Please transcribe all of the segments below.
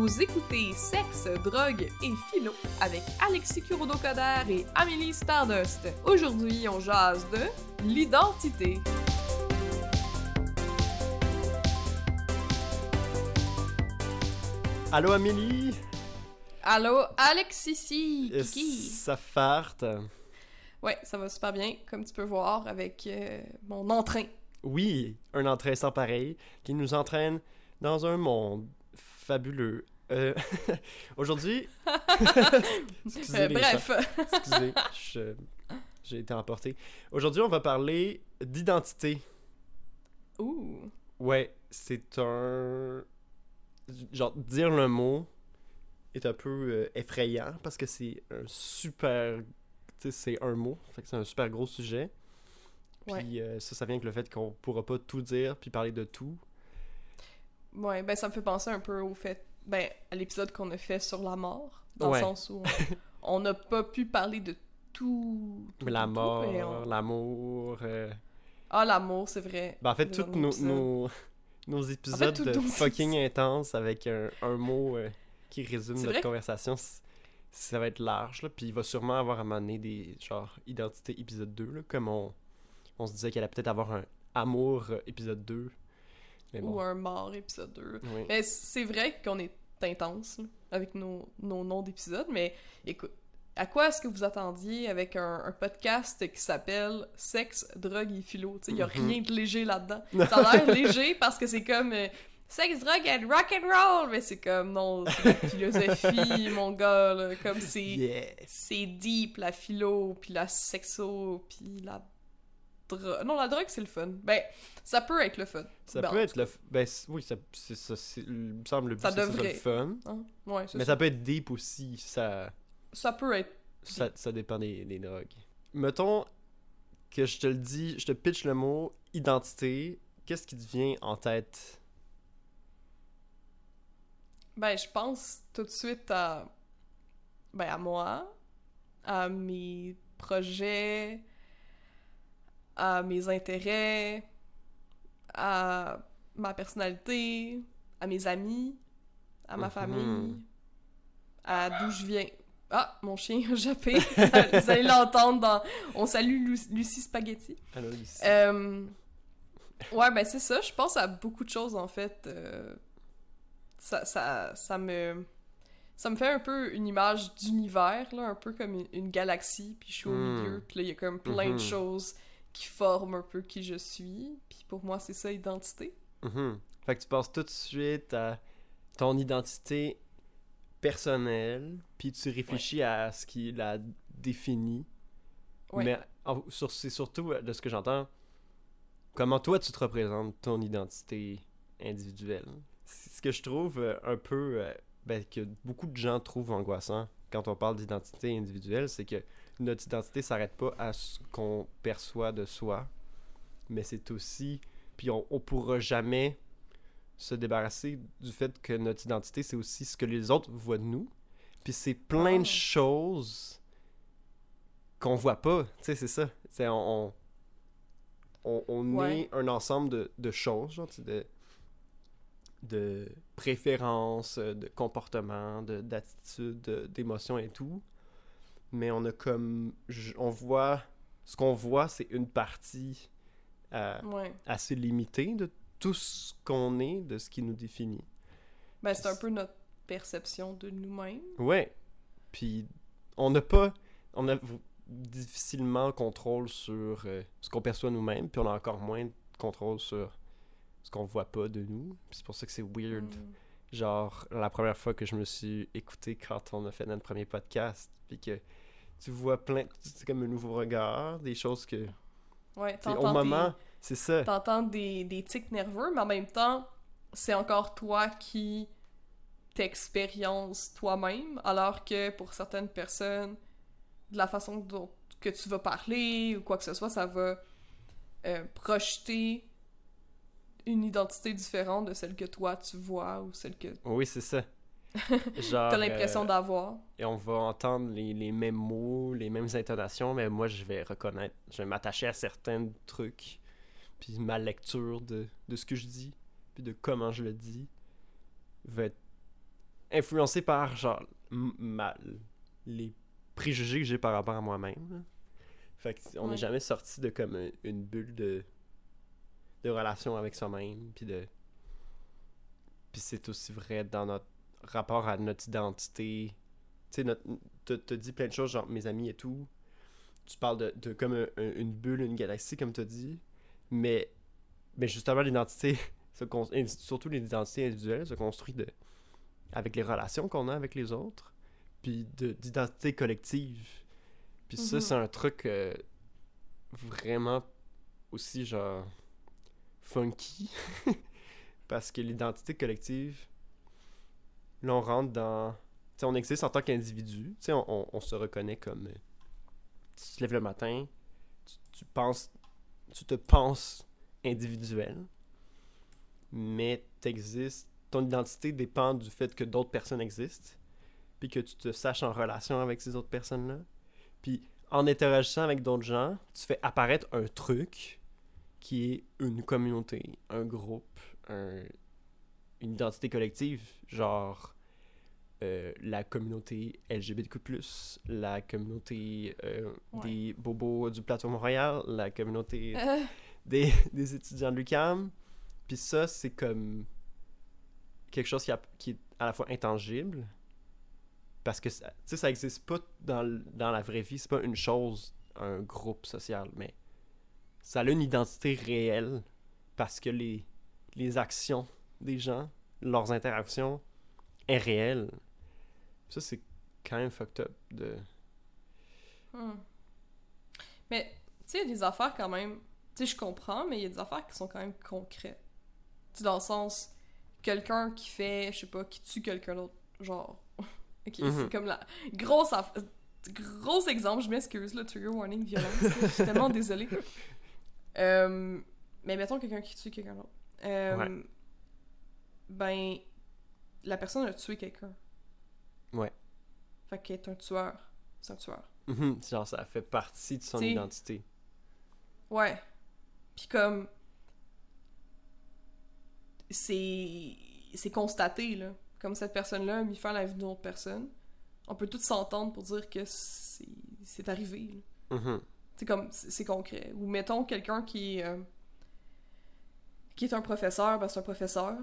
Vous écoutez Sexe, Drogue et Philo avec Alexis Kurodo-Coder et Amélie Stardust. Aujourd'hui, on jase de l'identité. Allô Amélie? Allô, Alexis, Kiki. Ça farte. Ouais, ça va super bien, comme tu peux voir avec euh, mon entrain. Oui, un entrain sans pareil qui nous entraîne dans un monde fabuleux. Euh, Aujourd'hui... Excusez Euh, bref. Excusez, j'ai été emporté. Aujourd'hui, on va parler d'identité. ouh, Ouais, c'est un... Genre, dire le mot est un peu euh, effrayant parce que c'est un super... Tu sais, c'est un mot, fait que c'est un super gros sujet. Puis Ouais. euh, ça, ça vient avec le fait qu'on pourra pas tout dire puis parler de tout. ouais, ben ça me fait penser un peu au fait, ben à l'épisode qu'on a fait sur la mort, dans Ouais. le sens où on- n'a pas pu parler de tout. tout, Mais la tout, tout, mort, on- l'amour... euh, Ah, l'amour, c'est vrai. Ben, en fait, tous nos, nos, nos épisodes tout- de tous nos fucking intenses avec un, un mot euh, qui résume notre conversation, ça va être large. Là, puis il va sûrement avoir à un des genre identité épisode 2, là, comme on, on se disait qu'elle allait peut-être avoir un amour euh, épisode 2. Mais bon. Ou un mort épisode 2. oui. Mais c'est vrai qu'on est intense avec nos, nos noms d'épisodes, mais écoute, à quoi est-ce que vous attendiez avec un, un podcast qui s'appelle Sexe, drogue et philo? Il n'y a Mhm. rien de léger là-dedans. Ça a l'air léger parce que c'est comme euh, Sexe, drogue and rock and roll, mais c'est comme non, c'est la philosophie, mon gars, là, comme c'est c'est deep la philo, puis la sexo, puis la drogue. Non, la drogue c'est le fun. Ben, ça peut être le fun. Ça Ben, peut être le. f- Ben, oui, ça, ça. me semble le but, Ça devrait. le fun. Hein? Ouais, c'est Mais ça. ça peut être deep aussi. Ça. Ça peut être Ça, ça dépend des, des drogues. Mettons que je te le dis, je te pitch le mot identité. Qu'est-ce qui te vient en tête? Ben, je pense tout de suite à. Ben, à moi, à mes projets, à mes intérêts, à ma personnalité, à mes amis, à ma Mhm. famille, à d'où je viens. Ah, mon chien a jappé. Vous allez l'entendre dans. On salue Lu- Lucie Spaghetti. Allô, Lucie. Euh, ouais, ben c'est ça. Je pense à beaucoup de choses, en fait. Euh, ça, ça, ça me... Ça me fait un peu une image d'univers, là, un peu comme une, une galaxie, puis je suis au Hmm. milieu, puis là, il y a comme plein de Mhm. choses qui forment un peu qui je suis, puis pour moi, c'est ça, identité. Mhm. Fait que tu passes tout de suite à ton identité personnelle, puis tu réfléchis à ce qui la définit. Ouais. Mais c'est surtout, euh, de ce que j'entends, comment toi tu te représentes ton identité individuelle? C'est ce que je trouve euh, un peu, euh, ben, que beaucoup de gens trouvent angoissant quand on parle d'identité individuelle, c'est que notre identité s'arrête pas à ce qu'on perçoit de soi, mais c'est aussi, puis on, on pourra jamais se débarrasser du fait que notre identité c'est aussi ce que les autres voient de nous, puis c'est plein Ah. de choses qu'on voit pas. Tu sais, c'est ça. C'est on, on, on, on Ouais. est un ensemble de, de choses, genre, de, de préférences, de comportements, de- d'attitudes, de- d'émotions et tout. Mais on a comme. On voit. Ce qu'on voit, c'est une partie euh, Ouais. assez limitée de tout ce qu'on est, de ce qui nous définit. Ben, c'est un peu notre perception de nous-mêmes. Ouais. Puis on n'a pas. On a difficilement contrôle sur euh, ce qu'on perçoit nous-mêmes, puis on a encore moins de contrôle sur ce qu'on voit pas de nous. C'est pour ça que c'est weird. Mm. Genre, la première fois que je me suis écouté quand on a fait notre premier podcast, puis que tu vois plein. C'est comme un nouveau regard, des choses que. Ouais, Au t'entends des- moment, c'est ça. T'entends des, des tics nerveux, mais en même temps, c'est encore toi qui t'expériences toi-même, alors que pour certaines personnes, de la façon dont que tu vas parler ou quoi que ce soit, ça va euh, projeter une identité différente de celle que toi tu vois ou celle que Oui, c'est ça. Genre. t'as l'impression euh, d'avoir. et on va entendre les, les mêmes mots, les mêmes intonations, mais moi, je vais reconnaître, je vais m'attacher à certains trucs, puis ma lecture de, de ce que je dis, puis de comment je le dis, va être influencé par, genre, ma- les préjugés que j'ai par rapport à moi-même. Fait qu'on n'est Ouais. jamais sorti de comme un- une bulle de, de relation avec soi-même, puis de... Puis c'est aussi vrai dans notre rapport à notre identité. Tu sais, t'as t'as dit plein de choses, genre mes amis et tout. Tu parles de, de comme un- un- une bulle, une galaxie, comme tu as dit. Mais, mais justement, l'identité, surtout l'identité individuelle, se construit de, avec les relations qu'on a avec les autres, puis de- d'identité collective. Puis ça, Mhm. c'est un truc euh, vraiment aussi, genre, funky. Parce que l'identité collective, là, on rentre dans... Tu sais, on existe en tant qu'individu. On, on- on se reconnaît comme... euh, Tu te lèves le matin, tu, tu penses... Tu te penses individuel, mais t'existes... Ton identité dépend du fait que d'autres personnes existent, puis que tu te saches en relation avec ces autres personnes-là. Puis en interagissant avec d'autres gens, tu fais apparaître un truc qui est une communauté, un groupe, un- une identité collective, genre euh, la communauté LGBTQ+, la communauté euh, Ouais. des bobos du plateau Montréal, la communauté Euh, des, des étudiants de l'UQAM. Puis ça, c'est comme quelque chose qui, a- qui est à la fois intangible, parce que ça- tu sais, ça existe pas dans, dans la vraie vie, c'est pas une chose, un groupe social, mais ça a une identité réelle, parce que les, les actions des gens, leurs interactions, est réelle. Ça, c'est quand même fucked up de... hmm. Mais, tu sais, il y a des affaires quand même. Tu sais, je comprends, mais il y a des affaires qui sont quand même concrètes. Tu dans le sens, quelqu'un qui fait, je sais pas, qui tue quelqu'un d'autre, genre. ok, Mhm. c'est comme la grosse aff- Gros exemple, je m'excuse, là, trigger warning, violence. je suis tellement désolée. Euh, mais mettons quelqu'un qui tue quelqu'un d'autre. Euh, Ouais. Ben, la personne a tué quelqu'un. Ouais. Fait qu'elle est un tueur. C'est un tueur. Mhm, Genre, ça fait partie de son T'sais, identité. Ouais. Puis comme c'est c'est constaté là, comme cette personne-là a mis fin à la vie d'une autre personne. On peut tous s'entendre pour dire que c'est c'est arrivé. là. Mhm. C'est comme c'est concret. Ou mettons quelqu'un qui est, euh, qui est un professeur, ben c'est un professeur.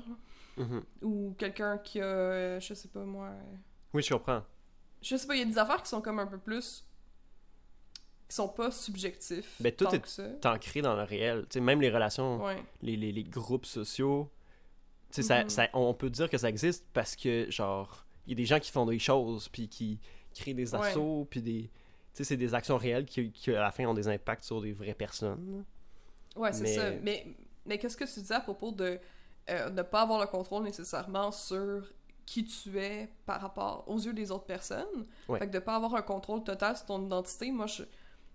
Mhm. Ou quelqu'un qui a euh, je sais pas moi, euh, Oui, je comprends. je sais pas, il y a des affaires qui sont comme un peu plus qui sont pas subjectifs Ben, tout tant est- ancré dans le réel. Tu sais, même les relations, Ouais. les, les, les groupes sociaux, tu sais, ça- Mhm. ça- on peut dire que ça existe parce que, genre, il y a des gens qui font des choses, puis qui créent des assauts, puis des... C'est des actions réelles qui, qui, à la fin, ont des impacts sur des vraies personnes. Ouais, c'est Mais- ça. Mais, mais qu'est-ce que tu disais à propos de euh, ne pas avoir le contrôle nécessairement sur qui tu es par rapport aux yeux des autres personnes? Ouais. Fait que de pas avoir un contrôle total sur ton identité, moi, je,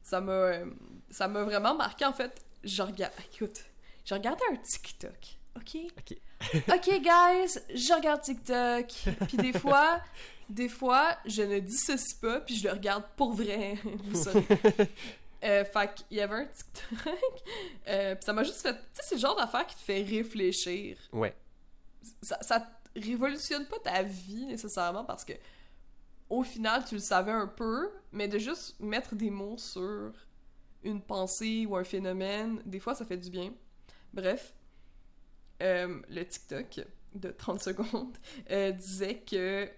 ça m'a euh, ça m'a vraiment marqué. En fait, je regarde... Écoute, j'ai regardé un TikTok, OK? Ok. OK, guys, je regarde TikTok. Puis des fois... Des fois, je ne dissocie pas, puis je le regarde pour vrai. Vous. Euh, fait qu'il y avait un TikTok. euh, puis ça m'a juste fait. Tu sais, c'est le genre d'affaire qui te fait réfléchir. Ouais. Ça, ça révolutionne pas ta vie nécessairement parce que, au final, tu le savais un peu, mais de juste mettre des mots sur une pensée ou un phénomène, des fois, ça fait du bien. Bref, euh, le TikTok de 30 secondes euh, disait que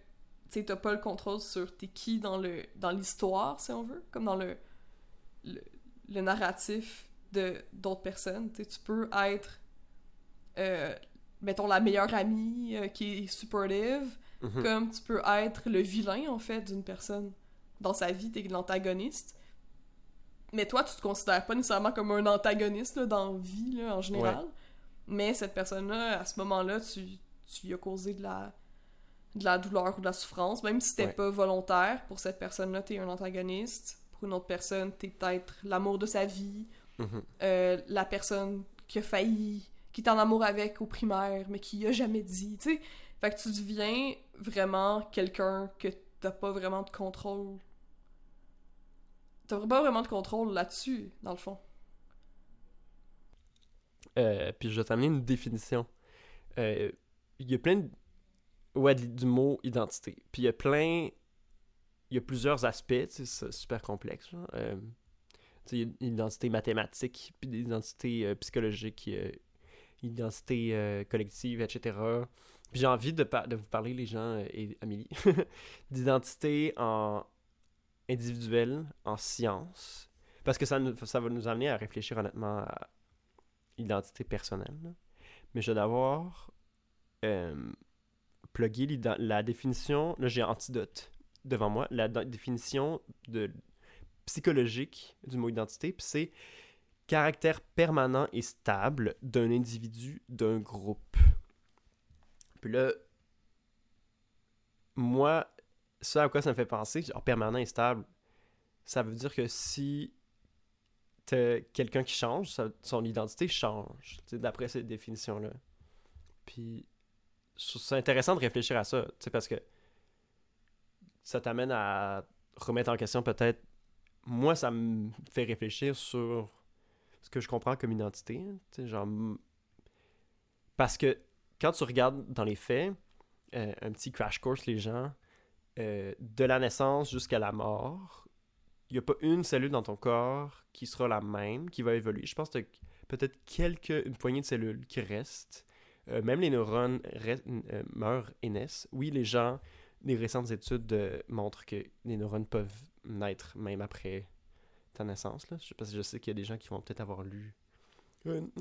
tu t'as pas le contrôle sur t'es qui dans le dans l'histoire, si on veut, comme dans le le, le narratif de d'autres personnes. Tu tu peux être, euh, mettons, la meilleure amie euh, qui est supportive, Mhm. comme tu peux être le vilain, en fait, d'une personne. Dans sa vie, t'es l'antagoniste. Mais toi, tu te considères pas nécessairement comme un antagoniste là, dans la vie, là, en général. Mais cette personne-là, à ce moment-là, tu, tu lui as causé de la, de la douleur ou de la souffrance, même si c'était Ouais. pas volontaire. Pour cette personne-là, t'es un antagoniste. Pour une autre personne, t'es peut-être l'amour de sa vie, Mhm. euh, la personne qui a failli, qui est en amour avec au primaire, mais qui a jamais dit, tu sais. Fait que tu deviens vraiment quelqu'un que t'as pas vraiment de contrôle. T'as pas vraiment de contrôle là-dessus, dans le fond. Euh, puis je vais t'amener une définition. Euh, Il y a plein de... Ouais, du mot identité. Puis il y a plein. Il y a plusieurs aspects, c'est super complexe. genre. Euh, il y a une identité mathématique, puis identités euh, euh, identité euh, collective, etc. Puis j'ai envie de, de vous parler, les gens, euh, et Amélie, d'identité en individuelle, en science. Parce que ça, ça va nous amener à réfléchir honnêtement à l'identité personnelle. Mais je vais d'abord euh, plugger la définition. Là, j'ai Antidote devant moi. La définition de psychologique du mot identité, puis c'est caractère permanent et stable d'un individu, d'un groupe. Puis là, moi, ça à quoi ça me fait penser, genre permanent et stable, ça veut dire que si quelqu'un qui change, son identité change, d'après cette définition-là. Puis, ça intéressant de réfléchir à ça, parce que ça t'amène à remettre en question peut-être. Moi, ça me fait réfléchir sur ce que je comprends comme identité. hein, genre. Parce que quand tu regardes dans les faits, euh, un petit crash course, les gens, euh, de la naissance jusqu'à la mort, il n'y a pas une cellule dans ton corps qui sera la même, qui va évoluer. Je pense que peut-être quelques, une poignée de cellules qui restent. Euh, même les neurones euh, meurent et naissent. Oui, les gens, les récentes études euh, montrent que les neurones peuvent naître même après ta naissance. Là. Je, sais pas si je sais qu'il y a des gens qui vont peut-être avoir lu.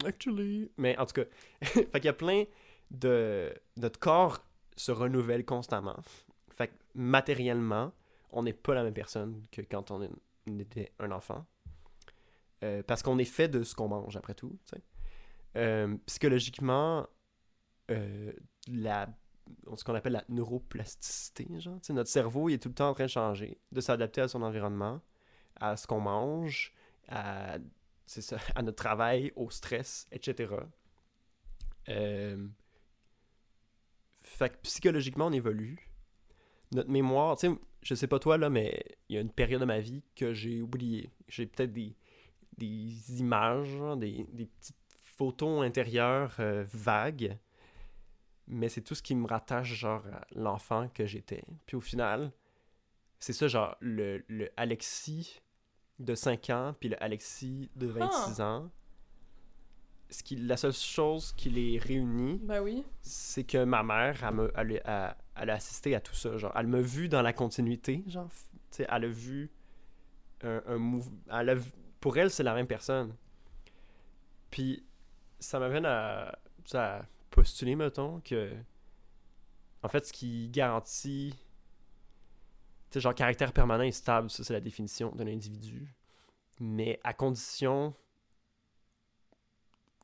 Actually. Mais en tout cas, fait qu'il y a plein de. Notre corps se renouvelle constamment. Fait que matériellement, on n'est pas la même personne que quand on, est- on était un enfant. Parce qu'on est fait de ce qu'on mange, après tout. Euh, psychologiquement, la, ce qu'on appelle la neuroplasticité, genre. notre cerveau il est tout le temps en train de changer, de s'adapter à son environnement, à ce qu'on mange, à, ça, à notre travail, au stress, etc. Euh, fait que psychologiquement, on évolue. Notre mémoire, tu sais, je sais pas toi, là, mais il y a une période de ma vie que j'ai oublié. J'ai peut-être des, des images, des, des petites photos intérieures euh, vagues, mais c'est tout ce qui me rattache, genre, à l'enfant que j'étais. Puis au final, c'est ça, genre, le, le Alexis de 5 ans, puis le Alexis de 26 ans. Ce qui, la seule chose qui les réunit, Ben oui. c'est que ma mère, elle, me- elle, a- elle a assisté à tout ça. Genre, elle m'a vu dans la continuité. Genre, f- tu sais, elle a vu un, un mouvement. Elle pour elle, c'est la même personne. Puis, ça m'amène à, à postuler, mettons, que. En fait, ce qui garantit. Tu genre, caractère permanent et stable, ça, c'est la définition d'un individu. Mais à condition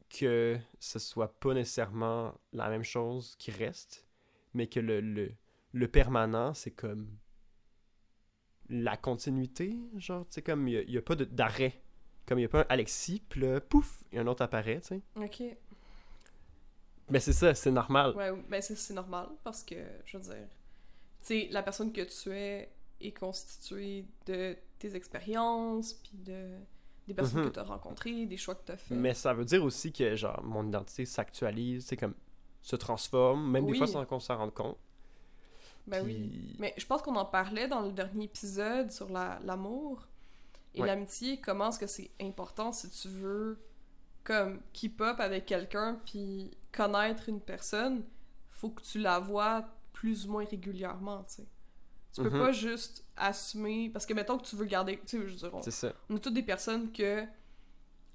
que ce soit pas nécessairement la même chose qui reste, mais que le, le, le permanent, c'est comme la continuité, genre, tu sais, comme il n'y a, pas de- d'arrêt. Comme il n'y a pas un Alexis, puis là, pouf, il y a un autre apparaît, tu sais. Ok. Mais c'est ça, c'est normal. Ouais, ben c'est normal parce que, je veux dire, tu sais, la personne que tu es est constituée de tes expériences, puis de des personnes Mhm. que tu as rencontrées, des choix que tu as faits. Mais ça veut dire aussi que, genre, mon identité s'actualise, c'est comme, se transforme, même Oui. des fois sans qu'on s'en rende compte. Ben oui. Mais je pense qu'on en parlait dans le dernier épisode sur la- l'amour et Ouais. l'amitié, comment est-ce que c'est important si tu veux comme keep up avec quelqu'un puis connaître une personne, faut que tu la vois plus ou moins régulièrement, tu sais. Tu peux Mhm. pas juste assumer parce que mettons que tu veux garder, tu sais, je veux dire, on, C'est ça. on est toutes des personnes que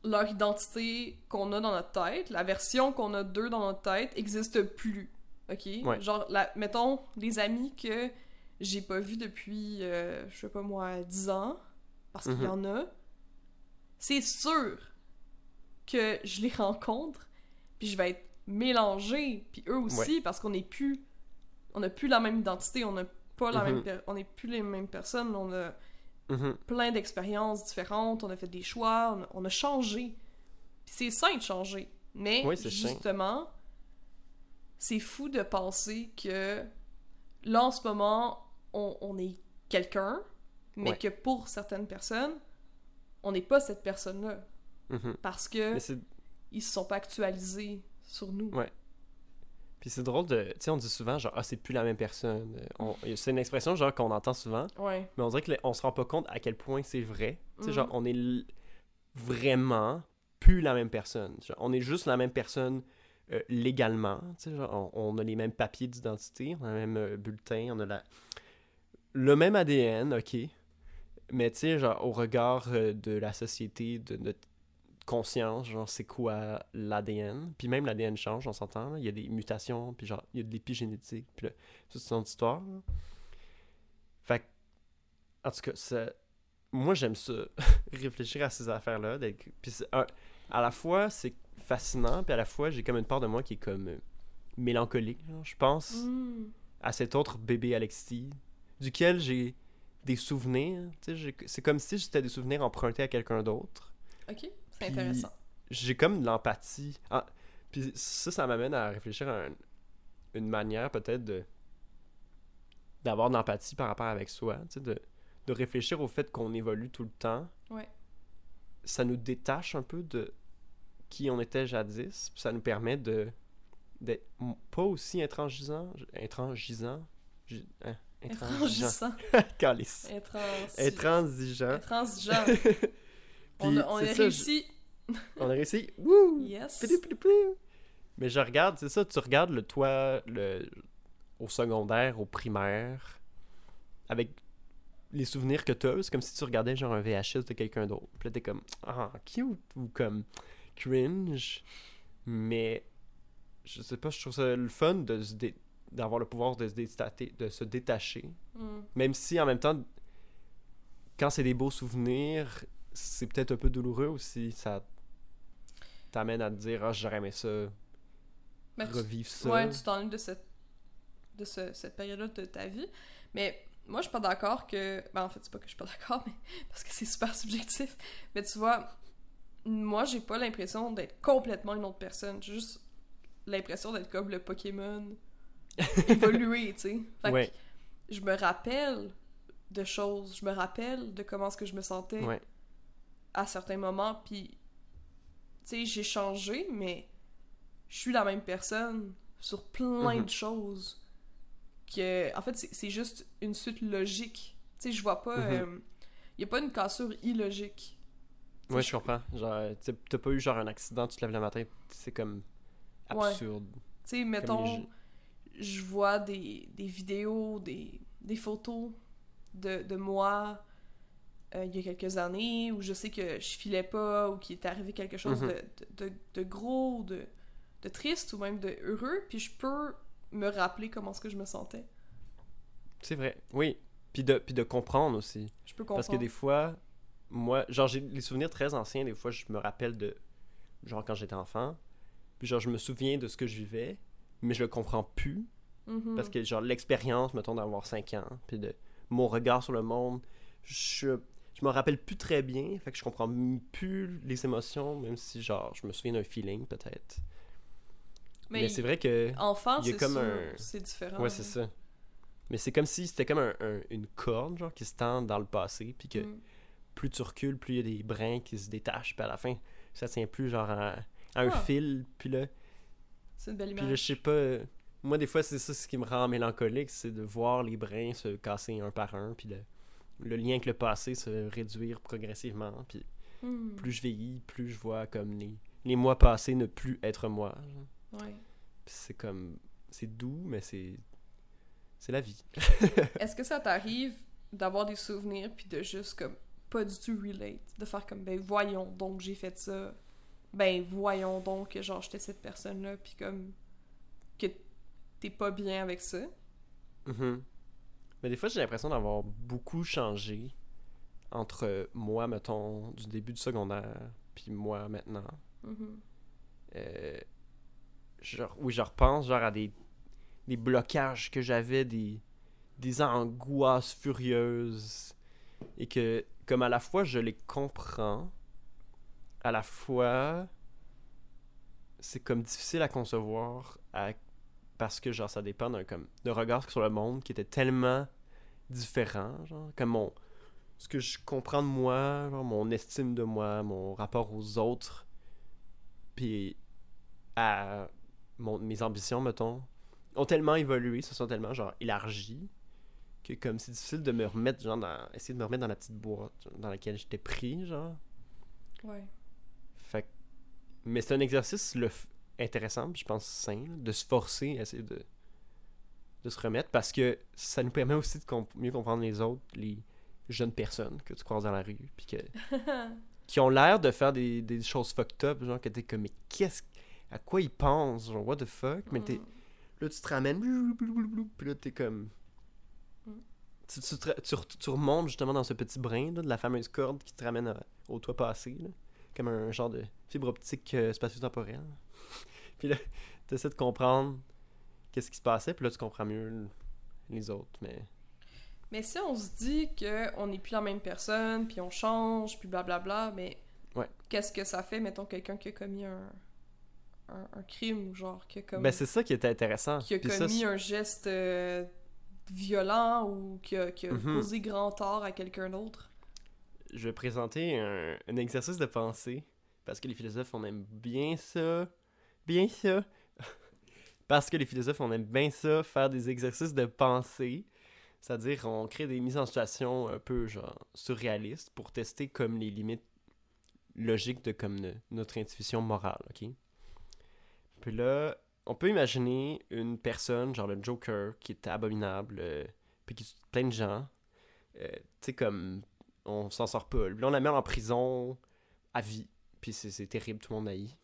leur identité qu'on a dans notre tête, la version qu'on a d'eux dans notre tête, existe plus. OK? Ouais. Genre, la, mettons, des amis que j'ai pas vus depuis, euh, je sais pas moi, 10 ans, parce qu'il y en a, c'est sûr que je les rencontre, puis je vais être mélangée, puis eux aussi, parce qu'on est plus... On a plus la même identité, on n'a pas la Mhm. même... per- On est plus les mêmes personnes, on a Mhm. plein d'expériences différentes, on a fait des choix, on a, on a changé. Puis c'est sain de changer. Mais Oui, justement, c'est fou de penser que là, en ce moment, on, on est quelqu'un, mais Ouais. que pour certaines personnes, on n'est pas cette personne-là. Mhm. Parce que ils se sont pas actualisés sur nous. Ouais. Puis c'est drôle de. Tu sais, on dit souvent, genre, ah, c'est plus la même personne. Euh, C'est une expression, genre, qu'on entend souvent, Ouais. mais on dirait qu'on se rend pas compte à quel point c'est vrai. Tu sais, Mhm. genre, on est vraiment plus la même personne. Genre, on est juste la même personne euh, légalement. Tu sais, genre, on, on a les mêmes papiers d'identité, on a le même euh, bulletin, on a la... le même ADN, ok. Mais tu sais, genre, au regard euh, de la société, de notre conscience, genre, c'est quoi l'ADN? Puis même l'ADN change, on s'entend, il y a des mutations, puis genre, il y a de l'épigénétique, puis là, ça, c'est une autre histoire. là. Fait que, en tout cas, ça... moi, j'aime ça, réfléchir à ces affaires-là. Puis un- à la fois, c'est fascinant, puis à la fois, j'ai comme une part de moi qui est comme euh, mélancolique, genre, je pense Mm. à cet autre bébé Alexis, duquel j'ai des souvenirs. C'est comme si c'était des souvenirs empruntés à quelqu'un d'autre. Ok, intéressant. J'ai comme de l'empathie. Ah, puis ça, ça m'amène à réfléchir à un- une manière peut-être de d'avoir de l'empathie par rapport avec soi, tu sais, de, de réfléchir au fait qu'on évolue tout le temps. Ouais. Ça nous détache un peu de qui on était jadis, puis ça nous permet de d'être pas aussi intransigeant, intransigeant, hein, intransigeant, Intransigeant. Intransigeant. On a, on a réussi. On a réussi. Wouh! Yes. Mais je regarde, c'est ça, tu regardes le toi le, au secondaire, au primaire, avec les souvenirs que tu as, c'est comme si tu regardais genre un VHS de quelqu'un d'autre. Puis là, t'es comme, ah, cute, ou comme cringe. Mais, je sais pas, je trouve ça le fun de se dé- d'avoir le pouvoir de se, détacher, de se détacher. Mm. Même si en même temps, quand c'est des beaux souvenirs, c'est peut-être un peu douloureux aussi. Ça t'amène à te dire, ah, j'aurais aimé ça, Mais tu- revivre ça. Ouais, tu t'ennuies de cette, de ce- cette période-là de ta vie. Mais moi, je suis pas d'accord que. Ben, en fait, c'est pas que je suis pas d'accord, mais parce que c'est super subjectif. Mais tu vois, moi, j'ai pas l'impression d'être complètement une autre personne. J'ai juste l'impression d'être comme le Pokémon évolué, tu sais. Fait que Ouais. je me rappelle de choses, je me rappelle de comment est-ce que je me sentais Ouais. à certains moments, puis tu sais, j'ai changé, mais je suis la même personne sur plein Mhm. de choses. Que, en fait, c'est juste une suite logique. Tu sais, je vois pas. Il y a pas une cassure illogique. Ouais, je comprends. Genre, t'as pas eu genre un accident, tu te lèves le matin, c'est comme Ouais. absurde. Tu sais, mettons, les je vois des, des vidéos, des, des photos de, de moi euh, il y a quelques années où je sais que je filais pas ou qu'il est arrivé quelque chose Mhm. de, de, de- de gros, de, de triste ou même de heureux, puis je peux me rappeler comment est-ce que je me sentais. C'est vrai. Oui. Puis de, puis de comprendre aussi. Je peux comprendre. Parce que des fois, moi, genre, j'ai des souvenirs très anciens. Des fois, je me rappelle de, genre, quand j'étais enfant. Puis, genre, je me souviens de ce que je vivais, mais je le comprends plus. Mhm. Parce que, genre, l'expérience, mettons, d'avoir 5 ans, puis de mon regard sur le monde, je, je me rappelle plus très bien. Fait que je comprends plus les émotions, même si, genre, je me souviens d'un feeling, peut-être. Mais, Mais, c'est vrai que. enfant, c'est comme sûr, un- c'est différent. Ouais, c'est ça. Mais c'est comme si c'était comme un- un- une corde, genre, qui se tend dans le passé, puis que Mm. plus tu recules, plus il y a des brins qui se détachent, puis à la fin, ça tient plus, genre, à, à un Ah. fil, puis là, C'est une belle puis là, image. je sais pas. Moi, des fois, c'est ça ce qui me rend mélancolique, c'est de voir les brins se casser un par un, puis le, le lien avec le passé se réduire progressivement. Puis Hmm. plus je vieillis, plus je vois comme les, les mois passés ne plus être moi. Ouais. C'est comme. C'est doux, mais c'est. C'est la vie. Est-ce que ça t'arrive d'avoir des souvenirs puis de juste comme pas du tout relate, de faire comme ben voyons donc j'ai fait ça, ben voyons donc que genre j'étais cette personne là puis comme que t'es pas bien avec ça? Mhm. Mais des fois, j'ai l'impression d'avoir beaucoup changé entre moi, mettons, du début du secondaire, puis moi maintenant. Euh, genre, oui, je repense genre à des, des blocages que j'avais, des, des angoisses furieuses, et que, comme à la fois je les comprends, à la fois c'est comme difficile à concevoir à- parce que genre ça dépend d'un comme d'un regard sur le monde qui était tellement différent genre comme mon ce que je comprends de moi genre mon estime de moi mon rapport aux autres puis à mon- mes ambitions, mettons, ont tellement évolué, se sont tellement genre élargis que comme c'est difficile de me remettre genre dans essayer de me remettre dans la petite boîte dans laquelle j'étais pris genre. Ouais. Fait mais c'est un exercice le intéressant, puis je pense sain, là, de se forcer à essayer de de se remettre parce que ça nous permet aussi de comp- mieux comprendre les autres, les jeunes personnes que tu croises dans la rue, puis que qui ont l'air de faire des, des choses fucked up, genre que t'es comme mais qu'est-ce à quoi ils pensent, genre what the fuck, mais t'es Mm. Là, tu te ramènes, puis là, t'es comme. Mm. Tu, tu, tu re- tu remontes justement dans ce petit brin là, de la fameuse corde qui te ramène à- au toit passé, là, comme un genre de fibre optique euh, spatio-temporelle. puis là, tu essaies de comprendre qu'est-ce qui se passait, puis là, tu comprends mieux les autres, mais. Mais si on se dit qu'on n'est plus la même personne, puis on change, puis blablabla, mais Ouais. qu'est-ce que ça fait, mettons, quelqu'un qui a commis un, un, un crime, ou genre, qui a, comme, Ben, c'est ça qui était intéressant. qui a Puis commis un geste euh, violent ou qui a, qui a Mhm. causé grand tort à quelqu'un d'autre? je vais présenter un, un exercice de pensée parce que les philosophes on aime bien ça bien ça parce que les philosophes on aime bien ça faire des exercices de pensée c'est-à-dire on crée des mises en situation un peu genre surréalistes pour tester comme les limites logiques de notre intuition morale ok? Puis là on peut imaginer une personne genre le Joker qui est abominable euh, puis qui tue plein de gens euh, tu sais comme on s'en sort pas. Là, on la met en prison à vie. Puis c'est c'est terrible, tout le monde haït.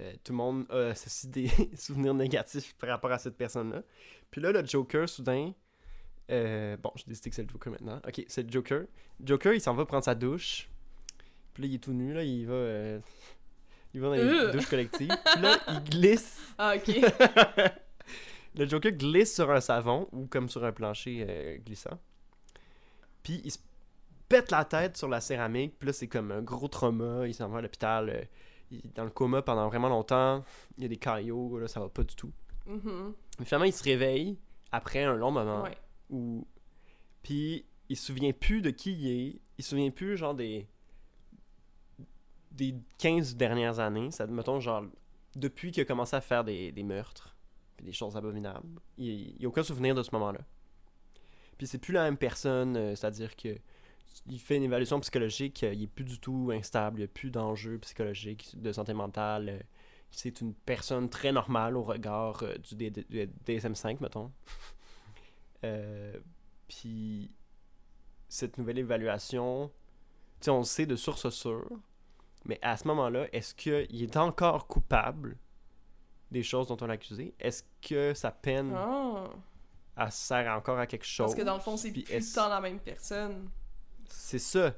Euh, tout le monde a ceci des souvenirs négatifs par rapport à cette personne-là. Puis là, le Joker, soudain. euh, bon, j'ai décidé que c'est le Joker maintenant. Ok, c'est le Joker. Joker, il s'en va prendre sa douche. Puis là, il est tout nu, là. Il va. euh, il va dans les Euh. douches collectives. Puis là, il glisse. Ah, ok. le Joker glisse sur un savon ou comme sur un plancher glissant. Puis il se pète la tête sur la céramique. Puis là, c'est comme un gros trauma. Il s'en va à l'hôpital. Il est dans le coma pendant vraiment longtemps. Il y a des caillots. Là, ça va pas du tout. Mhm. Mais finalement, il se réveille après un long moment Ouais. où. Puis il se souvient plus de qui il est. Il se souvient plus, genre, des. des 15 dernières années. Ça, mettons, genre, depuis qu'il a commencé à faire des, des meurtres, puis des choses abominables. Il n'y a aucun souvenir de ce moment-là. Puis c'est plus la même personne, euh, c'est-à-dire que. Il fait une évaluation psychologique, euh, il est plus du tout instable, il n'y a plus d'enjeux psychologiques, de santé mentale. euh, c'est une personne très normale au regard euh, du, D- du DSM-5, mettons. Euh, puis cette nouvelle évaluation, on le sait de source sûre, mais à ce moment-là, est-ce qu'il est encore coupable des choses dont on l'a accusé? Est-ce que sa peine Ah. elle sert encore à quelque chose? Parce que dans le fond, c'est plus tant la même personne. C'est ça.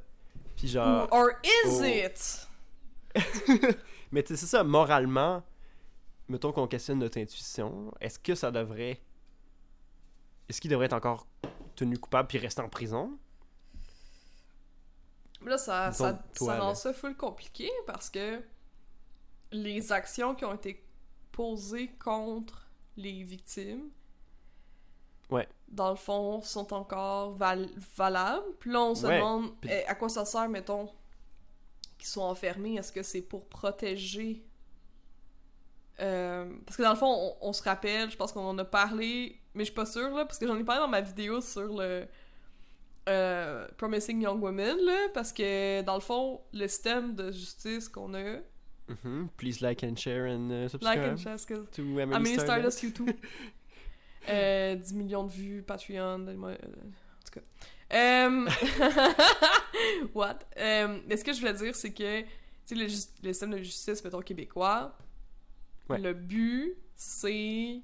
Puis genre... or is oh. it? Mais tu sais, c'est ça, moralement, mettons qu'on questionne notre intuition, est-ce que ça devrait... Est-ce qu'il devrait être encore tenu coupable puis rester en prison? Là, ça, ça, toi, ça rend là. ça full compliqué parce que les actions qui ont été posées contre les victimes, Ouais. dans le fond, sont encore val- valables. Puis là, on se Ouais, demande eh, à quoi ça sert, mettons, qu'ils soient enfermés? Est-ce que c'est pour protéger euh, parce que dans le fond, on, on se rappelle, je pense qu'on en a parlé, mais je suis pas sûre, là, parce que j'en ai parlé dans ma vidéo sur le euh, Promising Young Women, là, parce que dans le fond, le système de justice qu'on a, Mhm. Please like and share and uh, like subscribe and share, to Emily. Stardust YouTube. Euh, 10 millions de vues, Patreon, euh, en tout cas. Euh, What? Euh, mais ce que je voulais dire, c'est que, tu sais, le, système de justice, mettons, québécois, Ouais. le but, c'est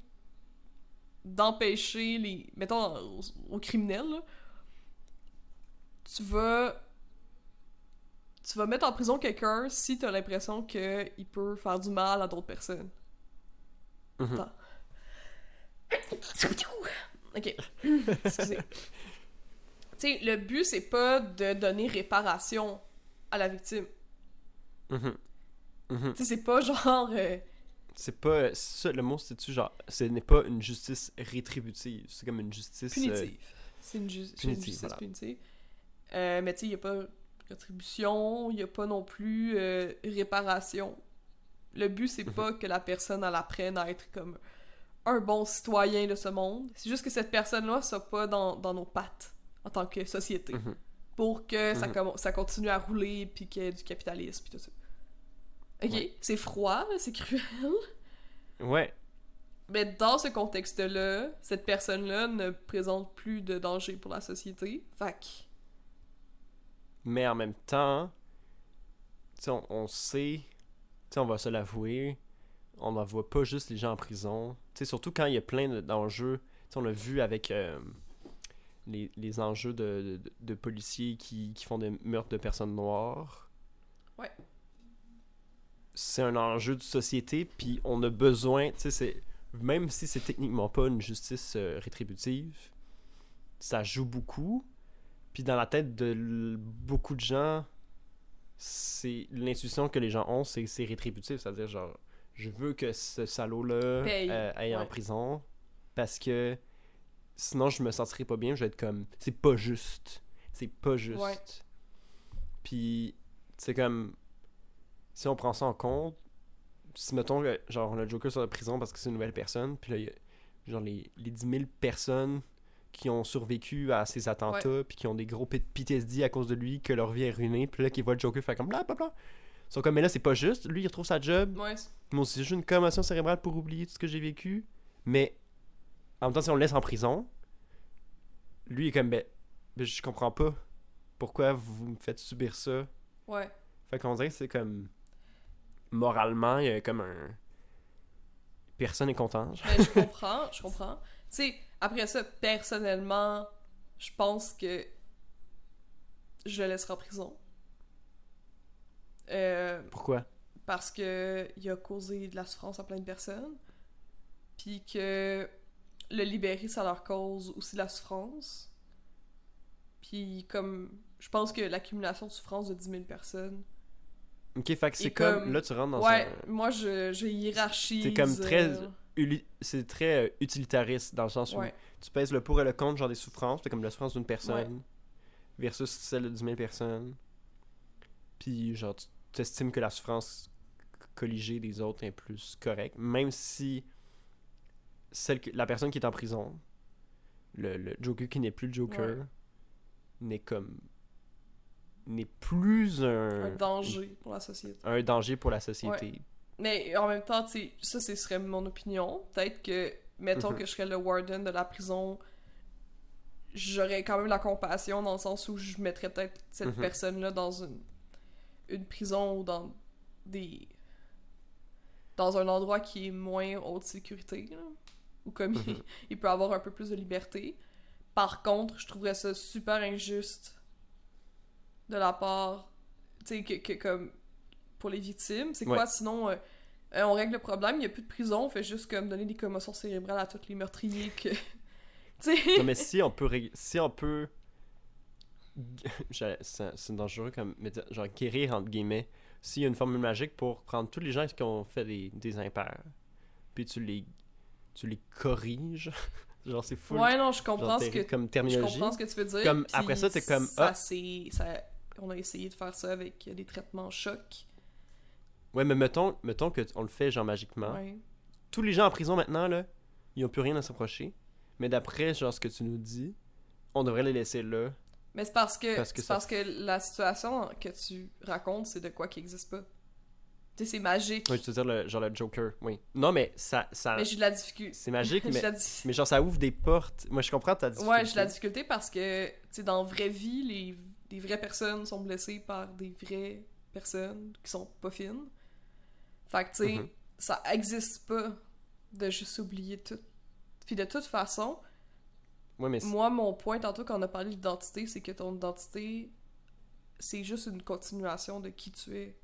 d'empêcher les... Mettons, aux, aux criminels, là, tu vas... Tu vas mettre en prison quelqu'un si t'as l'impression qu'il peut faire du mal à d'autres personnes. Mhm. Attends. Ok. Excusez. tu sais, le but, c'est pas de donner réparation à la victime. Tu sais, c'est pas genre. euh, C'est pas... Ça, le mot, c'est-tu genre... Ce n'est pas une justice rétributive. C'est comme une justice... euh, punitive. C'est une, ju- justice voilà. punitive. Euh, mais tu sais, il y a pas rétribution, il y a pas non plus euh, réparation. Le but, c'est Mhm. pas que la personne, elle apprenne à être comme un bon citoyen de ce monde. C'est juste que cette personne-là soit pas dans, dans nos pattes en tant que société. Mhm. Pour que ça, Mhm. ça continue à rouler, puis qu'il y ait du capitalisme, puis tout ça. Ok, Ouais. c'est froid, c'est cruel. Ouais. Mais dans ce contexte-là, cette personne-là ne présente plus de danger pour la société. Que... Mais en même temps, on, on sait, on va se l'avouer, on n'en voit pas juste les gens en prison. Surtout quand il y a plein de- d'enjeux. On l'a vu avec euh, les, les enjeux de, de, de policiers qui, qui font des meurtres de personnes noires. Ouais. C'est un enjeu de société, puis on a besoin, c'est même si c'est techniquement pas une justice euh, rétributive, ça joue beaucoup. Puis dans la tête de beaucoup de gens, c'est l'intuition que les gens ont, c'est c'est rétributif, c'est-à-dire genre je veux que ce salaud-là euh, aille en prison parce que sinon je me sentirais pas bien, je vais être comme c'est pas juste. C'est pas juste. Ouais. Puis c'est comme si on prend ça en compte, si mettons que genre le Joker sort de prison parce que c'est une nouvelle personne, puis là il y a genre les, les 10 000 personnes qui ont survécu à ces attentats, puis qui ont des gros PTSD à cause de lui, que leur vie est ruinée, puis là qui voient le Joker faire comme bla bla bla. Sont comme mais là c'est pas juste, lui il retrouve sa job, Ouais, c'est- moi aussi j'ai juste une commotion cérébrale pour oublier tout ce que j'ai vécu, mais en même temps si on le laisse en prison, lui il est comme ben, ben, je comprends pas pourquoi vous me faites subir ça. ouais. Fait qu'on dirait que c'est comme moralement il y a comme un personne est content. Mais je comprends, je comprends. Tu sais, après ça, personnellement, je pense que je le laisserai en prison. Euh, Pourquoi? parce que il a causé de la souffrance à plein de personnes. Puis que le libérer, ça leur cause aussi de la souffrance. Puis comme... Je pense que l'accumulation de souffrance de 10 000 personnes... Ok, fait que c'est comme, comme- là tu rentres dans ouais, un moi, je, je hiérarchise... C'est comme très- euh, uli- c'est très euh, utilitariste dans le sens où Ouais. tu pèses le pour et le contre genre des souffrances, c'est comme la souffrance d'une personne versus celle de 10 000 personnes. Puis genre tu estimes que la souffrance colligée des autres est plus correcte, même si celle que- la personne qui est en prison, le, le Joker qui n'est plus le Joker, Ouais. n'est comme n'est plus un, un danger pour la société. un danger pour la société. Mais en même temps, tu ça, ce serait mon opinion. Peut-être que, mettons Mhm. que je serais le warden de la prison, j'aurais quand même la compassion dans le sens où je mettrais peut-être cette Mhm. personne-là dans une, une prison ou dans des. dans un endroit qui est moins haute sécurité, là, où comme il, Mhm. il peut avoir un peu plus de liberté. Par contre, je trouverais ça super injuste de la part, tu sais, que, que comme pour les victimes. C'est Ouais. quoi sinon euh, euh, on règle le problème, il n'y a plus de prison, on fait juste comme donner des commotions cérébrales à tous les meurtriers que. tu sais. non mais si on peut si on peut c'est dangereux comme genre guérir entre guillemets s'il y a une formule magique pour prendre tous les gens qui ont fait des, des impairs puis tu les tu les corriges genre c'est fou Ouais, non, je comprends ce que comme je terminologie comprends ce que tu veux dire. Comme, puis après ça, t'es comme, ça, ah. ça- on a essayé de faire ça avec des traitements chocs. ouais mais mettons mettons que on le fait genre magiquement Ouais. tous les gens en prison maintenant là ils ont plus rien à s'approcher mais d'après genre ce que tu nous dis on devrait les laisser là Mais c'est parce que, Parce que c'est ça- parce que la situation que tu racontes, c'est de quoi qui existe pas. Tu sais, c'est magique. ouais je veux dire le, genre le Joker oui non mais ça ça Mais j'ai de la difficulté. c'est magique mais mais genre ça ouvre des portes moi je comprends ta difficulté Ouais, j'ai de la difficulté parce que, tu sais, dans la vraie vie, les, les vraies personnes sont blessées par des vraies personnes qui sont pas fines. Fait que, tu sais, Mhm. ça existe pas de juste oublier tout. Puis de toute façon, ouais mais c'est- moi, mon point tantôt quand on a parlé d'identité, c'est que ton identité, c'est juste une continuation de qui tu es.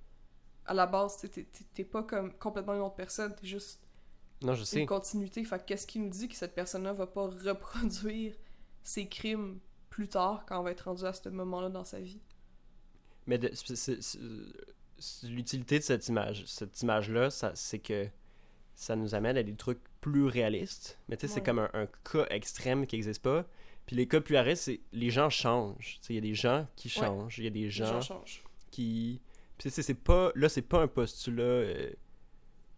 À la base, t'es- pas comme complètement une autre personne, t'es juste non je sais une continuité. Fait que qu'est-ce qui nous dit que cette personne-là va pas reproduire ses crimes plus tard quand on va être rendu à ce moment-là dans sa vie? Mais l'utilité de cette image, cette image-là, c'est que ça nous amène à des trucs plus réalistes. Mais tu sais, c'est comme un, un cas extrême qui n'existe pas. Puis les cas plus réalistes, c'est les gens changent. Tu sais, Il y a des gens qui changent. Il y a des gens qui. Puis c'est pas. Là, c'est pas un postulat euh,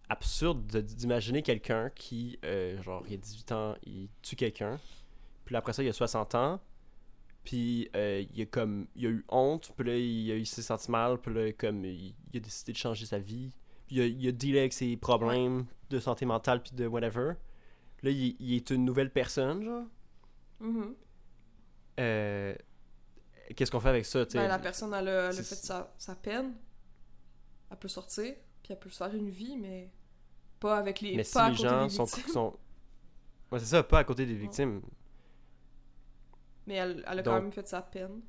absurde de- d'imaginer quelqu'un qui, euh, genre, il y a 18 ans, il tue quelqu'un. Puis après ça, il y a 60 ans. Puis euh, il a comme il a eu honte, puis là il a eu s'est senti mal, puis là comme il, il a décidé de changer sa vie. Il a, il a dealé avec ses problèmes de santé mentale puis de whatever. Là il, il est une nouvelle personne genre. Mhm. Euh, Qu'est-ce qu'on fait avec ça, tu sais? Ben, la personne, elle a, elle a fait sa, sa peine. Elle peut sortir, puis elle peut se faire une vie, mais pas avec les. Mais si pas à les côté gens des sont, sont... Ouais, c'est ça, pas à côté des victimes. Mais elle, elle a quand même fait sa peine.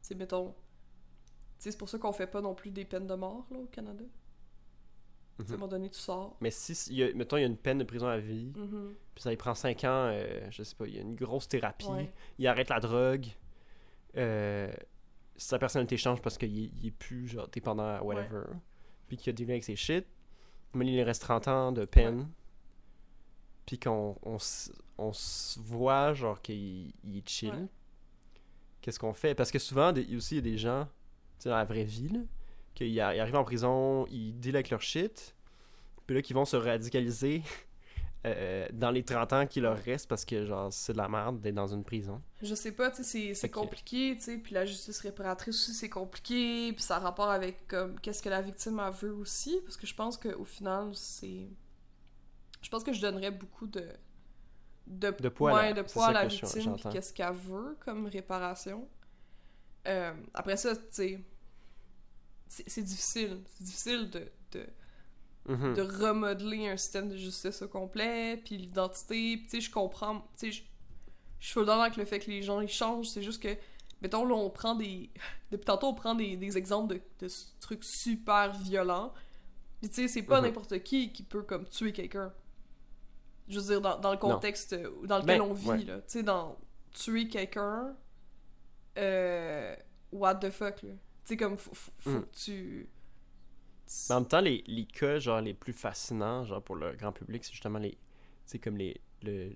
C'est mettons. C'est pour ça qu'on fait pas non plus des peines de mort, là, au Canada. À un Mhm. moment donné, tu sors. Mais si, il y a, mettons, il y a une peine de prison à vie, Mhm. puis ça lui prend 5 ans, euh, je sais pas, il y a une grosse thérapie, Ouais. il arrête la drogue, euh, sa personnalité change parce qu'il est, il est plus genre dépendant à whatever, puis qu'il a dealé avec ses shit, mais il reste 30 ans de peine, puis qu'on on, se voit genre qu'il il est chill. Qu'est-ce qu'on fait? Parce que souvent, des- il y a aussi il y a des gens, tu sais, dans la vraie vie, là, qu'ils arrivent en prison, ils dealent avec leur shit, puis là, qu'ils vont se radicaliser euh, dans les 30 ans qui leur restent parce que, genre, c'est de la merde d'être dans une prison. Je sais pas, tu sais, c'est- compliqué, tu sais, puis la justice réparatrice aussi, c'est compliqué, puis ça a rapport avec, comme, qu'est-ce que la victime a veut aussi, parce que je pense qu'au final, c'est... Je pense que je donnerais beaucoup de... De, De poids à la- ouais, de poids à la victime, puis qu'est-ce qu'elle veut comme réparation. Euh, après ça, tu sais, c'est difficile. C'est difficile de, de, Mhm. de remodeler un système de justice au complet, puis l'identité, puis tu sais, je comprends, tu sais, je suis d'accord avec le fait que les gens, ils changent, c'est juste que, mettons, là, on prend des... Depuis tantôt, on prend des, des exemples de, trucs super violents, puis tu sais, c'est pas Mhm. n'importe qui qui peut, comme, tuer quelqu'un. Je veux dire, dans, dans le contexte euh, dans lequel Ben, on vit, ouais. là, tu sais, dans tuer quelqu'un, euh... What the fuck, là. Tu sais, comme, faut, faut, faut Mm. que tu... Mais en même temps, les, les cas, genre, les plus fascinants, genre, pour le grand public, c'est justement les... C'est comme les... Le,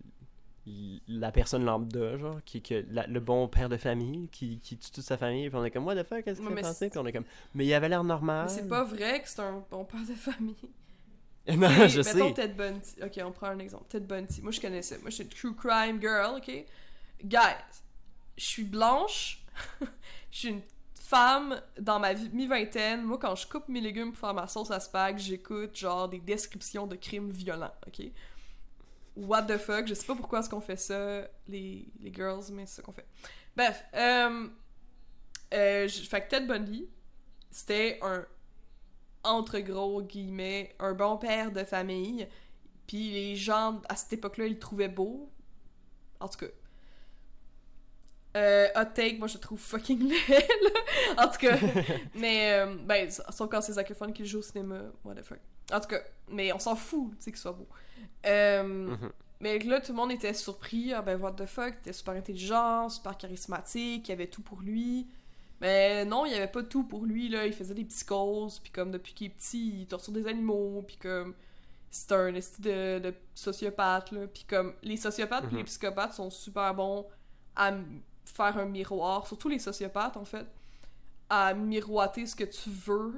la personne lambda, genre, qui, que le bon père de famille, qui, qui tue toute sa famille, puis on est comme, what the fuck, qu'est-ce qu'il c'est- Puis on est comme, mais il avait l'air normal. Mais c'est pas vrai que c'est un bon père de famille. non, T'sais, je mettons sais. Ted Bundy. Ok, on prend un exemple. Ted Bundy. Moi, je connaissais. Moi, je suis une true crime girl, ok? Guys, je suis blanche. Je suis une femme dans ma mi-vingtaine. Moi, quand je coupe mes légumes pour faire ma sauce à spag, j'écoute genre des descriptions de crimes violents, ok? What the fuck? Je sais pas pourquoi est-ce qu'on fait ça, les, les girls, mais c'est ça qu'on fait. Bref, euh, euh, fait que Ted Bundy, c'était un entre gros guillemets, un bon père de famille. Puis les gens, à cette époque-là, ils trouvaient beau. En tout cas. Euh, hot take, moi je le trouve fucking laid. En tout cas. mais, euh, ben, sauf quand c'est Zac Efron qui le joue au cinéma, what the fuck. En tout cas, mais on s'en fout, tu sais, qu'il soit beau. Euh, Mhm. Mais là, tout le monde était surpris. Ah ben, what the fuck, il était super intelligent, super charismatique, il avait tout pour lui. Mais non, il avait pas tout pour lui, là. Il faisait des psychoses, puis comme depuis qu'il est petit, il torture des animaux, puis comme... C'est un esti de, de sociopathe, là. Puis comme, les sociopathes Mhm. les psychopathes sont super bons à faire un miroir, surtout les sociopathes, en fait, à miroiter ce que tu veux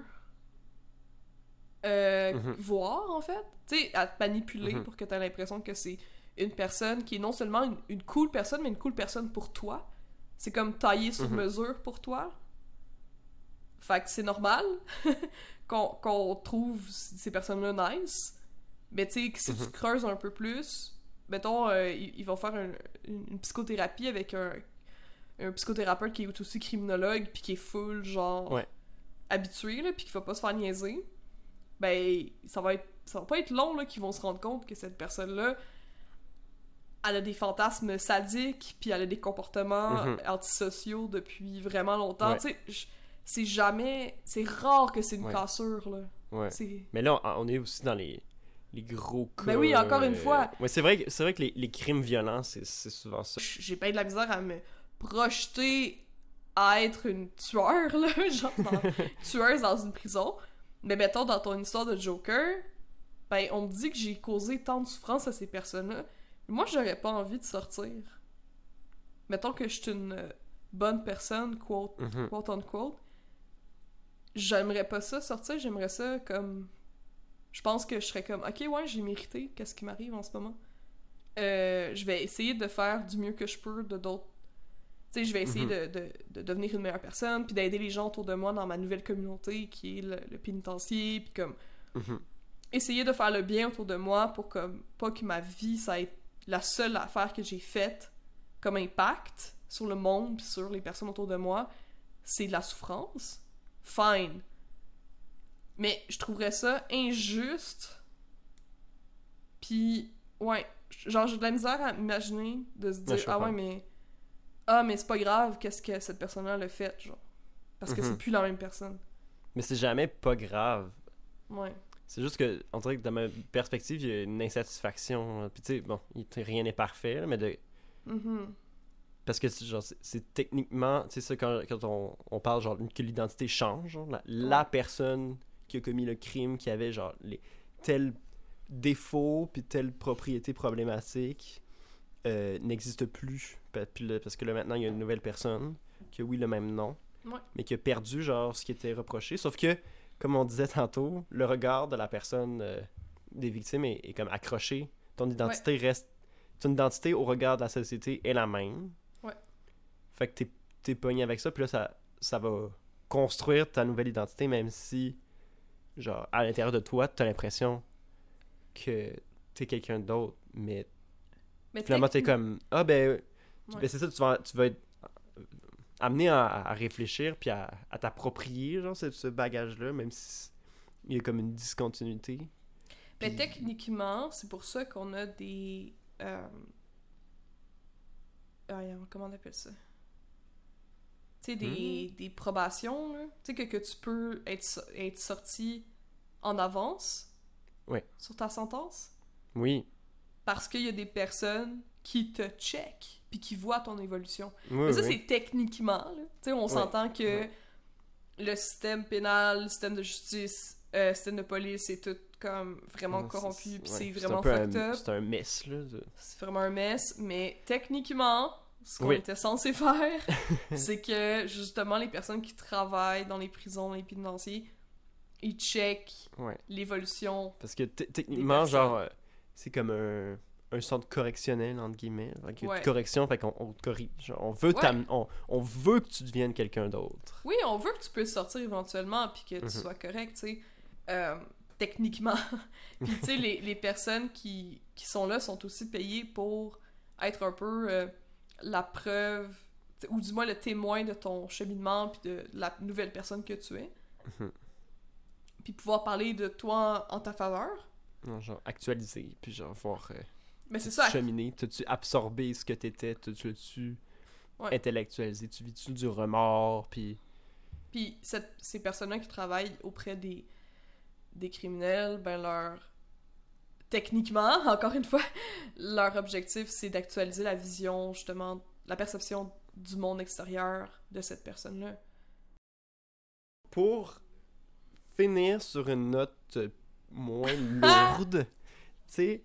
euh, Mhm. voir, en fait. Tu sais, à te manipuler Mhm. pour que tu aies l'impression que c'est une personne qui est non seulement une, une cool personne, mais une cool personne pour toi. C'est comme taillé sur Mhm. mesure pour toi. Fait que c'est normal qu'on trouve ces personnes-là nice. Mais tu sais, que si tu creuses un peu plus, mettons, euh, ils, ils vont faire un- une, une psychothérapie avec un, un psychothérapeute qui est aussi criminologue, puis qui est full, genre, Ouais. habitué, là, puis qui va pas se faire niaiser. Ben, ça va être ça va pas être long, là, qu'ils vont se rendre compte que cette personne-là, elle a des fantasmes sadiques, puis elle a des comportements Mhm. antisociaux depuis vraiment longtemps. Ouais. Tu sais, c'est jamais... C'est rare que c'est une Ouais. cassure, là. Ouais. Mais là, on, on est aussi dans les, les gros cas. Ben oui, encore une euh, fois. Ouais, c'est vrai, que- c'est vrai que les, les crimes violents, c'est c'est souvent ça. J'ai pas eu de la misère à me projeter à être une tueur, là, genre dans- tueuse dans une prison. Mais mettons, dans ton histoire de Joker, ben, on me dit que j'ai causé tant de souffrance à ces personnes-là. Moi, j'aurais pas envie de sortir. Mettons que je suis une euh, bonne personne, quote, Mhm. quote unquote. J'aimerais pas ça sortir, j'aimerais ça comme je pense que je serais comme, ok, ouais, j'ai mérité, qu'est-ce qui m'arrive en ce moment? Euh, je vais essayer de faire du mieux que je peux de d'autres. Tu sais, je vais essayer Mhm. de, de- de devenir une meilleure personne, puis d'aider les gens autour de moi dans ma nouvelle communauté qui est le, le pénitencier, puis comme Mhm. essayer de faire le bien autour de moi pour comme pas que ma vie ça ait la seule affaire que j'ai faite comme impact sur le monde puis sur les personnes autour de moi, c'est de la souffrance. Fine. Mais je trouverais ça injuste. Puis ouais, genre j'ai de la misère à imaginer de se dire ah ouais mais ah mais c'est pas grave qu'est-ce que cette personne-là l'a fait genre parce que Mhm. c'est plus la même personne. Mais c'est jamais pas grave. Ouais. C'est juste que, on dirait que de ma perspective, il y a une insatisfaction. Puis tu sais, bon, rien n'est parfait, mais de. Mhm. Parce que c'est- genre, c'est- techniquement, tu sais, ça, quand, quand on, on parle genre que l'identité change, genre, la, la personne qui a commis le crime, qui avait genre les, tels défauts puis telle propriété problématique, euh, n'existe plus. Parce que là, maintenant, il y a une nouvelle personne qui a, oui, le même nom, Ouais. mais qui a perdu, genre, ce qui était reproché. Sauf que, comme on disait tantôt, le regard de la personne euh, des victimes est, est comme accroché. Ton identité reste. Ton identité au regard de la société est la même. Ouais. Fait que t'es, t'es pogné avec ça, puis là, ça, ça va construire ta nouvelle identité, même si, genre, à l'intérieur de toi, t'as l'impression que t'es quelqu'un d'autre, mais Mais finalement, t'es comme, ah ben, Ouais. ben c'est ça, tu vas, tu vas être amené à, à réfléchir, puis à, à t'approprier, genre, ce, ce bagage-là, même si il y a comme une discontinuité. Mais Puis- techniquement, c'est pour ça qu'on a des. Euh... ah, comment on appelle ça? Tu sais, des, des probations, là. Tu sais, que, que tu peux être, être sorti en avance Ouais. sur ta sentence? Oui, Parce qu'il y a des personnes qui te checkent puis qui voient ton évolution. oui, Mais ça, oui. c'est techniquement, là. Tu sais, on s'entend que le système pénal, le système de justice, euh, le système de police, c'est tout comme vraiment corrompu, puis c'est vraiment fucked un- up. C'est un mess, là. C'est vraiment un mess, mais techniquement, ce qu'on était censé faire, c'est que justement les personnes qui travaillent dans les prisons, les pénitenciers, ils checkent l'évolution. Parce que techniquement, genre, c'est comme un, un centre correctionnel, entre guillemets. Une Ouais. correction, fait qu'on on te corrige. On, veut Ouais. on, on veut que tu deviennes quelqu'un d'autre. Oui, on veut que tu puisses sortir éventuellement puis que tu Mhm. sois correct, tu sais. Euh, techniquement. puis tu sais, les, les personnes qui, qui sont là sont aussi payées pour être un peu euh, la preuve, ou du moins le témoin de ton cheminement puis de la nouvelle personne que tu es. Mhm. Puis pouvoir parler de toi en, en ta faveur. Genre, actualiser, puis genre, voir. euh, Mais c'est ça. cheminé, t'as-tu absorbé ce que t'étais, t'as-tu tu Ouais. intellectualisé, tu vis-tu du remords, puis. Puis cette- ces personnes-là qui travaillent auprès des, des criminels, ben leur... Techniquement, encore une fois, leur objectif, c'est d'actualiser la vision, justement, la perception du monde extérieur de cette personne-là. Pour finir sur une note euh, moins lourde, tu sais,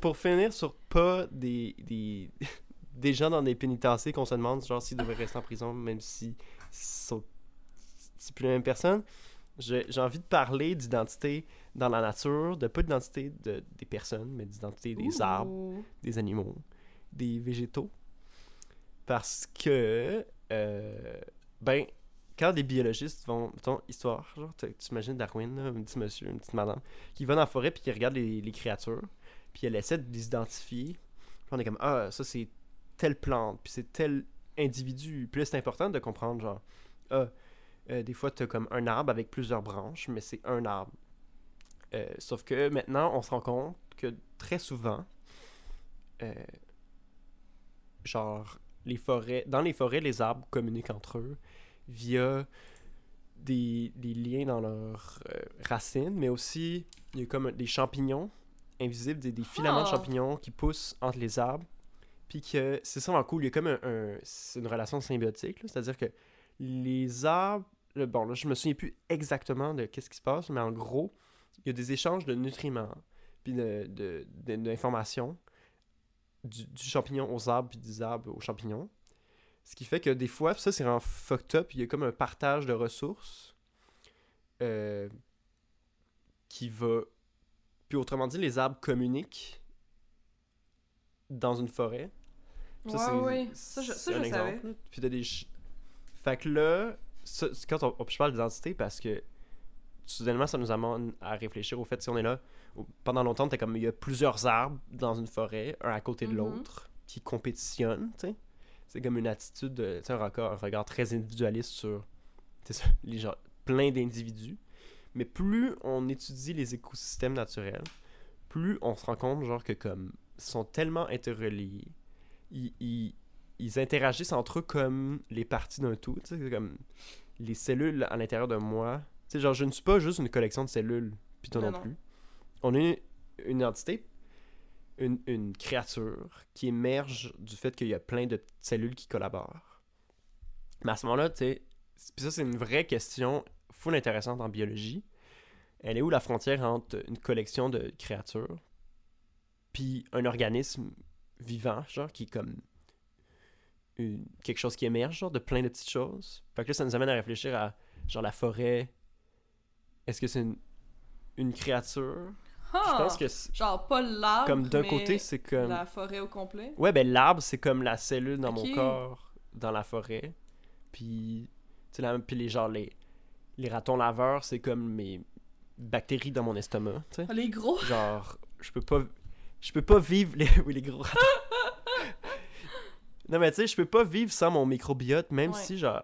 pour finir sur pas des, des, des gens dans des pénitenciers qu'on se demande genre s'ils devraient rester en prison même si sont c'est plus la même personne. J'ai envie de parler d'identité dans la nature, de pas d'identité de, des personnes, mais d'identité des arbres, des animaux, des végétaux. Parce que, euh, ben, quand des biologistes vont, mettons, histoire, genre, tu imagines Darwin, là, un petit monsieur, une petite madame, qui va dans la forêt puis qui regarde les, créatures, puis elle essaie de les identifier. Puis on est comme, ah, ça c'est telle plante, puis c'est tel individu. Puis c'est important de comprendre, genre, ah, euh, des fois, tu comme un arbre avec plusieurs branches, mais c'est un arbre. Euh, sauf que maintenant, on se rend compte que très souvent, euh, genre, les forêts, dans les forêts, les arbres communiquent entre eux via des, des liens dans leurs euh, racines, mais aussi, il y a comme des champignons invisibles, des, des filaments de Ah. champignons qui poussent entre les arbres. Puis que c'est ça vraiment cool, il y a comme un, un- c'est une relation symbiotique, c'est-à-dire que les arbres, bon là je me souviens plus exactement de qu'est-ce qui se passe, mais en gros, il y a des échanges de nutriments, puis de, de- de- d'informations du, du champignon aux arbres, puis des arbres aux champignons. Ce qui fait que des fois, ça c'est vraiment fucked up, il y a comme un partage de ressources euh, qui va Puis autrement dit, les arbres communiquent dans une forêt. C'est- ouais. Ça, je, ça, je savais. Puis t'as des... Fait que là, ça, quand on, on- je parle d'identité parce que soudainement, ça nous amène à réfléchir au fait si on est là. Pendant longtemps, t'es comme, il y a plusieurs arbres dans une forêt, un à côté de Mhm. l'autre, qui compétitionnent, tu sais. C'est comme une attitude, de- tu sais, un regard, un regard très individualiste sur ça, les gens, plein d'individus. Mais plus on étudie les écosystèmes naturels, plus on se rend compte, genre, que comme, ils sont tellement interreliés, ils, ils, ils interagissent entre eux comme les parties d'un tout, c'est comme les cellules à l'intérieur de moi. Genre, je ne suis pas juste une collection de cellules, puis toi Non, non, non. plus. On est une entité, une, une créature qui émerge du fait qu'il y a plein de cellules qui collaborent. Mais à ce moment-là, tu sais, ça, c'est une vraie question full intéressante en biologie. Elle est où la frontière entre une collection de créatures puis un organisme vivant, genre, qui est comme quelque chose qui émerge, genre, de plein de petites choses? Fait que là, ça nous amène à réfléchir à, genre, la forêt. Est-ce que c'est une, une créature? Je Ah! pense que, c'est- Genre, pas l'arbre. comme d'un côté, c'est comme... La forêt au complet? Ouais, ben l'arbre, c'est comme la cellule dans mon corps, dans la forêt. Puis, tu sais, puis les, genre, les, les ratons laveurs, c'est comme mes bactéries dans mon estomac, tu sais. Ah, Les gros. Genre, je peux pas... Je peux pas vivre... Les, oui, les gros ratons. non, mais tu sais, je peux pas vivre sans mon microbiote, même Ouais. si, genre,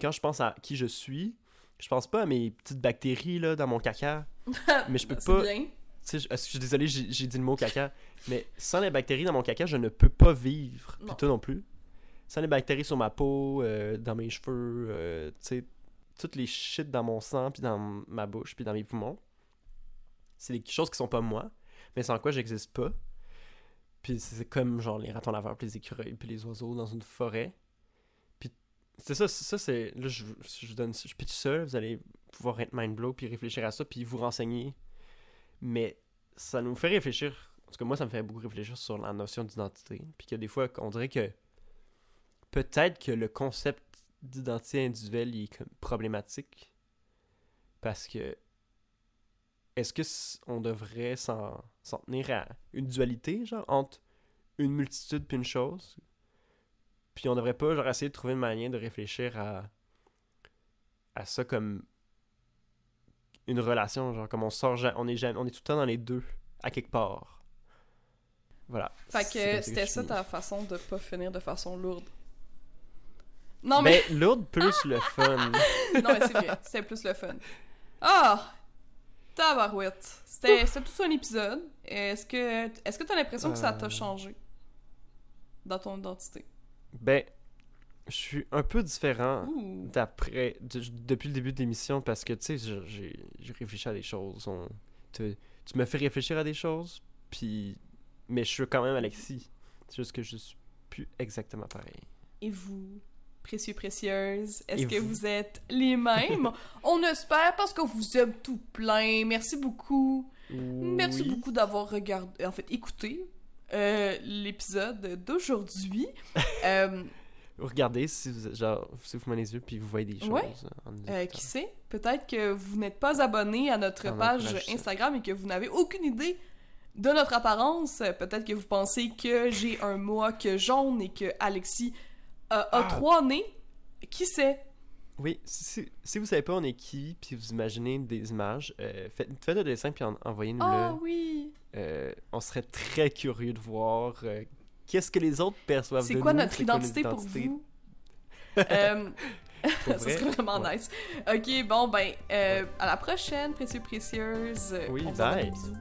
quand je pense à qui je suis, je pense pas à mes petites bactéries, là, dans mon caca. Mais je peux pas- bien. Je, je suis désolé, j'ai dit le mot caca, mais sans les bactéries dans mon caca, je ne peux pas vivre. Puis Non. toi non plus. Sans les bactéries sur ma peau, euh, dans mes cheveux, euh, tu sais, toutes les shit dans mon sang, puis dans ma bouche, puis dans mes poumons. C'est des choses qui sont pas moi, mais sans quoi j'existe pas. Puis c'est comme genre les ratons laveurs, puis les écureuils, puis les oiseaux dans une forêt. Puis c'est ça, ça c'est. Là, je, je, je donne. Je pitch ça, vous allez pouvoir être mind blow, puis réfléchir à ça, puis vous renseigner. Mais ça nous fait réfléchir. En tout cas, moi, ça me fait beaucoup réfléchir sur la notion d'identité. Puis que des fois, on dirait que peut-être que le concept d'identité individuelle est problématique. Parce que est-ce que on devrait s'en tenir à une dualité, genre, entre une multitude puis une chose? Puis on devrait pas, genre, essayer de trouver une manière de réfléchir à, à ça comme une relation, genre, comme on sort, on est, jamais, on est tout le temps dans les deux, à quelque part. Voilà. Fait que c'était ça ta façon de pas finir de façon lourde. Non, mais. Mais lourde plus le fun. non, mais c'est vrai. C'était plus le fun. Ah! Tabarouette. C'était c'était tout un épisode. Est-ce que est-ce que t'as l'impression que ça t'a Euh. changé dans ton identité? Ben, je suis un peu différent d'après de- depuis le début de l'émission parce que tu sais j'ai réfléchi à des choses on- tu, tu me fais réfléchir à des choses puis mais je suis quand même Alexis c'est juste que je suis plus exactement pareil Et vous, précieux précieuses, est-ce que vous? vous êtes les mêmes? On espère parce qu'on vous aime tout plein. Merci beaucoup. Merci beaucoup d'avoir regardé, en fait, écouté euh, l'épisode d'aujourd'hui. Euh, regardez si vous genre si vous les yeux puis vous voyez des choses Ouais. en nous euh, qui sait? Peut-être que vous n'êtes pas abonné à notre page. Instagram et que vous n'avez aucune idée de notre apparence. Peut-être que vous pensez que j'ai un mohawk jaune et que Alexis euh, a Ah. trois nez. Qui sait? oui si, si, vous savez pas on est qui puis vous imaginez des images euh, faites, faites un dessin puis en- envoyez-nous-le Ah oui! Euh, on serait très curieux de voir euh, qu'est-ce que les autres perçoivent de nous? C'est quoi notre identité pour vous? euh, ça serait vraiment nice. Ok, bon, ben, euh, à la prochaine, précieux, précieuses. Oui, bye. Bisous.